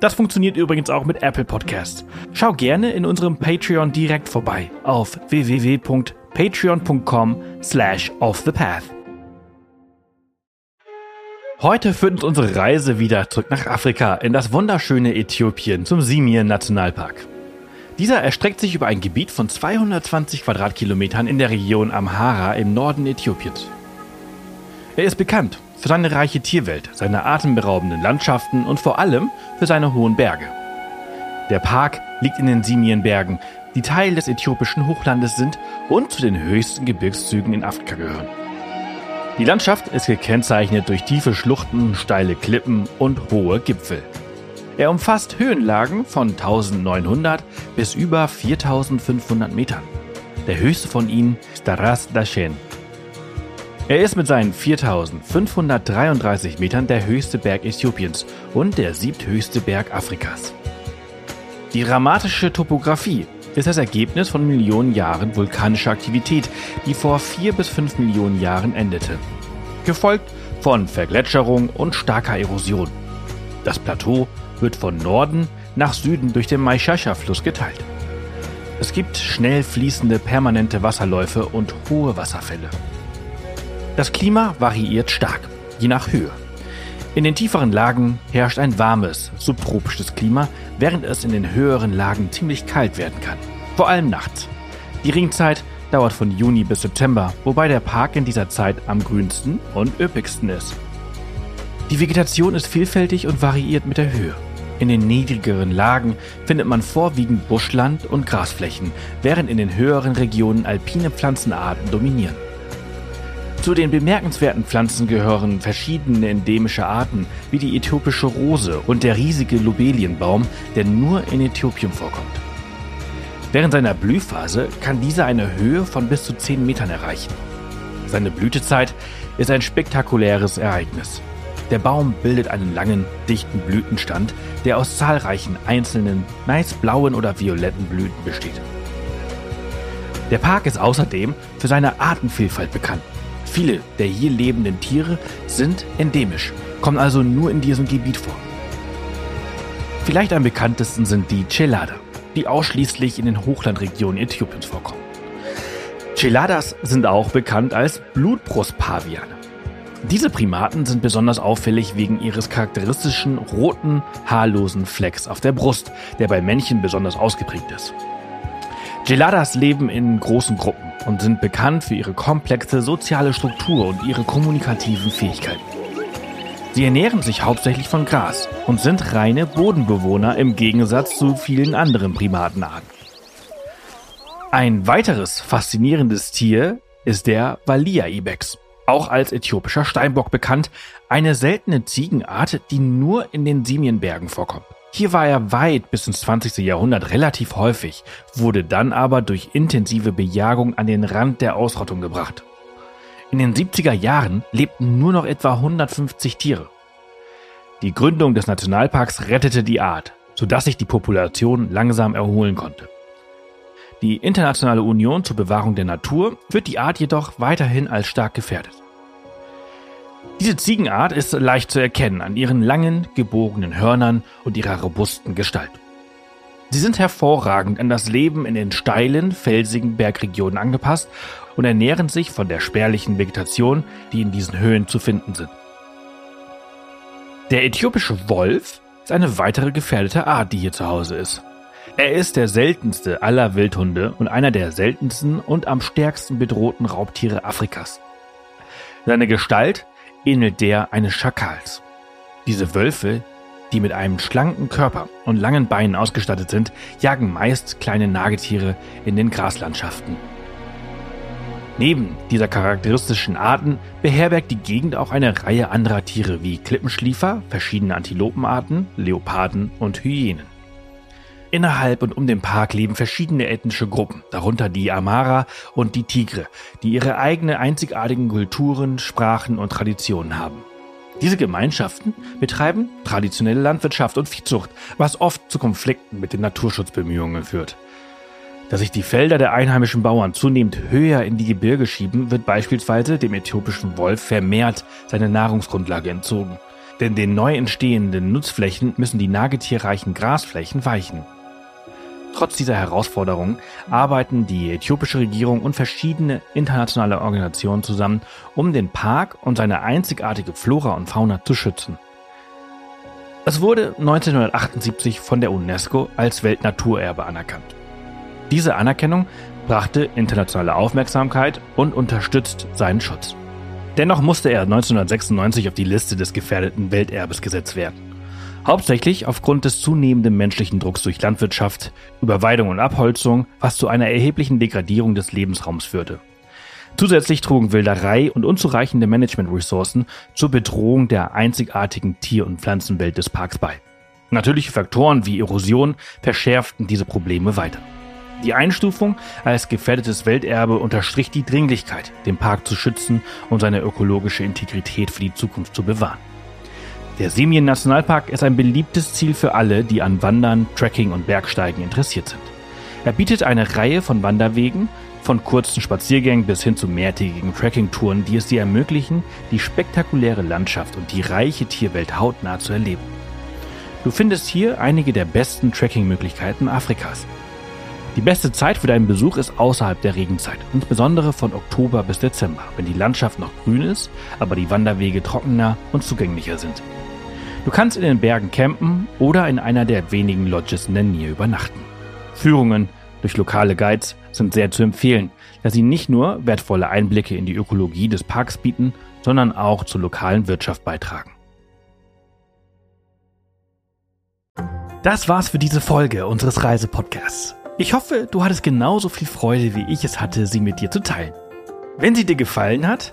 Das funktioniert übrigens auch mit Apple Podcasts. Schau gerne in unserem Patreon direkt vorbei auf www.patreon.com slash offthepath. Heute führt uns unsere Reise wieder zurück nach Afrika in das wunderschöne Äthiopien zum Simien Nationalpark. Dieser erstreckt sich über ein Gebiet von 220 Quadratkilometern in der Region Amhara im Norden Äthiopiens. Er ist bekannt für seine reiche Tierwelt, seine atemberaubenden Landschaften und vor allem für seine hohen Berge. Der Park liegt in den Simienbergen, die Teil des äthiopischen Hochlandes sind und zu den höchsten Gebirgszügen in Afrika gehören. Die Landschaft ist gekennzeichnet durch tiefe Schluchten, steile Klippen und hohe Gipfel. Er umfasst Höhenlagen von 1900 bis über 4500 Metern. Der höchste von ihnen ist Daras Dashen er ist mit seinen 4533 Metern der höchste Berg Äthiopiens und der siebthöchste Berg Afrikas. Die dramatische Topographie ist das Ergebnis von Millionen Jahren vulkanischer Aktivität, die vor vier bis fünf Millionen Jahren endete. Gefolgt von Vergletscherung und starker Erosion. Das Plateau wird von Norden nach Süden durch den Maishasha-Fluss geteilt. Es gibt schnell fließende permanente Wasserläufe und hohe Wasserfälle. Das Klima variiert stark, je nach Höhe. In den tieferen Lagen herrscht ein warmes, subtropisches Klima, während es in den höheren Lagen ziemlich kalt werden kann. Vor allem nachts. Die Ringzeit dauert von Juni bis September, wobei der Park in dieser Zeit am grünsten und üppigsten ist. Die Vegetation ist vielfältig und variiert mit der Höhe. In den niedrigeren Lagen findet man vorwiegend Buschland und Grasflächen, während in den höheren Regionen alpine Pflanzenarten dominieren. Zu den bemerkenswerten Pflanzen gehören verschiedene endemische Arten wie die äthiopische Rose und der riesige Lobelienbaum, der nur in Äthiopien vorkommt. Während seiner Blühphase kann dieser eine Höhe von bis zu 10 Metern erreichen. Seine Blütezeit ist ein spektakuläres Ereignis. Der Baum bildet einen langen, dichten Blütenstand, der aus zahlreichen einzelnen, meist blauen oder violetten Blüten besteht. Der Park ist außerdem für seine Artenvielfalt bekannt. Viele der hier lebenden Tiere sind endemisch, kommen also nur in diesem Gebiet vor. Vielleicht am bekanntesten sind die Chelada, die ausschließlich in den Hochlandregionen Äthiopiens vorkommen. Cheladas sind auch bekannt als Blutbrustpaviane. Diese Primaten sind besonders auffällig wegen ihres charakteristischen roten, haarlosen Flecks auf der Brust, der bei Männchen besonders ausgeprägt ist. Geladas leben in großen Gruppen und sind bekannt für ihre komplexe soziale Struktur und ihre kommunikativen Fähigkeiten. Sie ernähren sich hauptsächlich von Gras und sind reine Bodenbewohner im Gegensatz zu vielen anderen Primatenarten. Ein weiteres faszinierendes Tier ist der Walia-Ibex, auch als äthiopischer Steinbock bekannt, eine seltene Ziegenart, die nur in den Simienbergen vorkommt. Hier war er weit bis ins 20. Jahrhundert relativ häufig, wurde dann aber durch intensive Bejagung an den Rand der Ausrottung gebracht. In den 70er Jahren lebten nur noch etwa 150 Tiere. Die Gründung des Nationalparks rettete die Art, sodass sich die Population langsam erholen konnte. Die Internationale Union zur Bewahrung der Natur wird die Art jedoch weiterhin als stark gefährdet. Diese Ziegenart ist leicht zu erkennen an ihren langen, gebogenen Hörnern und ihrer robusten Gestalt. Sie sind hervorragend an das Leben in den steilen, felsigen Bergregionen angepasst und ernähren sich von der spärlichen Vegetation, die in diesen Höhen zu finden sind. Der äthiopische Wolf ist eine weitere gefährdete Art, die hier zu Hause ist. Er ist der seltenste aller Wildhunde und einer der seltensten und am stärksten bedrohten Raubtiere Afrikas. Seine Gestalt ähnelt der eines Schakals. Diese Wölfe, die mit einem schlanken Körper und langen Beinen ausgestattet sind, jagen meist kleine Nagetiere in den Graslandschaften. Neben dieser charakteristischen Arten beherbergt die Gegend auch eine Reihe anderer Tiere wie Klippenschliefer, verschiedene Antilopenarten, Leoparden und Hyänen. Innerhalb und um den Park leben verschiedene ethnische Gruppen, darunter die Amara und die Tigre, die ihre eigene einzigartigen Kulturen, Sprachen und Traditionen haben. Diese Gemeinschaften betreiben traditionelle Landwirtschaft und Viehzucht, was oft zu Konflikten mit den Naturschutzbemühungen führt. Dass sich die Felder der einheimischen Bauern zunehmend höher in die Gebirge schieben, wird beispielsweise dem äthiopischen Wolf vermehrt seine Nahrungsgrundlage entzogen. Denn den neu entstehenden Nutzflächen müssen die nagetierreichen Grasflächen weichen. Trotz dieser Herausforderungen arbeiten die äthiopische Regierung und verschiedene internationale Organisationen zusammen, um den Park und seine einzigartige Flora und Fauna zu schützen. Es wurde 1978 von der UNESCO als Weltnaturerbe anerkannt. Diese Anerkennung brachte internationale Aufmerksamkeit und unterstützt seinen Schutz. Dennoch musste er 1996 auf die Liste des gefährdeten Welterbes gesetzt werden. Hauptsächlich aufgrund des zunehmenden menschlichen Drucks durch Landwirtschaft, Überweidung und Abholzung, was zu einer erheblichen Degradierung des Lebensraums führte. Zusätzlich trugen Wilderei und unzureichende Managementressourcen zur Bedrohung der einzigartigen Tier- und Pflanzenwelt des Parks bei. Natürliche Faktoren wie Erosion verschärften diese Probleme weiter. Die Einstufung als gefährdetes Welterbe unterstrich die Dringlichkeit, den Park zu schützen und seine ökologische Integrität für die Zukunft zu bewahren. Der Semien Nationalpark ist ein beliebtes Ziel für alle, die an Wandern, Trekking und Bergsteigen interessiert sind. Er bietet eine Reihe von Wanderwegen, von kurzen Spaziergängen bis hin zu mehrtägigen Trekkingtouren, die es dir ermöglichen, die spektakuläre Landschaft und die reiche Tierwelt hautnah zu erleben. Du findest hier einige der besten Trekkingmöglichkeiten Afrikas. Die beste Zeit für deinen Besuch ist außerhalb der Regenzeit, insbesondere von Oktober bis Dezember, wenn die Landschaft noch grün ist, aber die Wanderwege trockener und zugänglicher sind. Du kannst in den Bergen campen oder in einer der wenigen Lodges in der Nähe übernachten. Führungen durch lokale Guides sind sehr zu empfehlen, da sie nicht nur wertvolle Einblicke in die Ökologie des Parks bieten, sondern auch zur lokalen Wirtschaft beitragen. Das war's für diese Folge unseres Reisepodcasts. Ich hoffe, du hattest genauso viel Freude, wie ich es hatte, sie mit dir zu teilen. Wenn sie dir gefallen hat,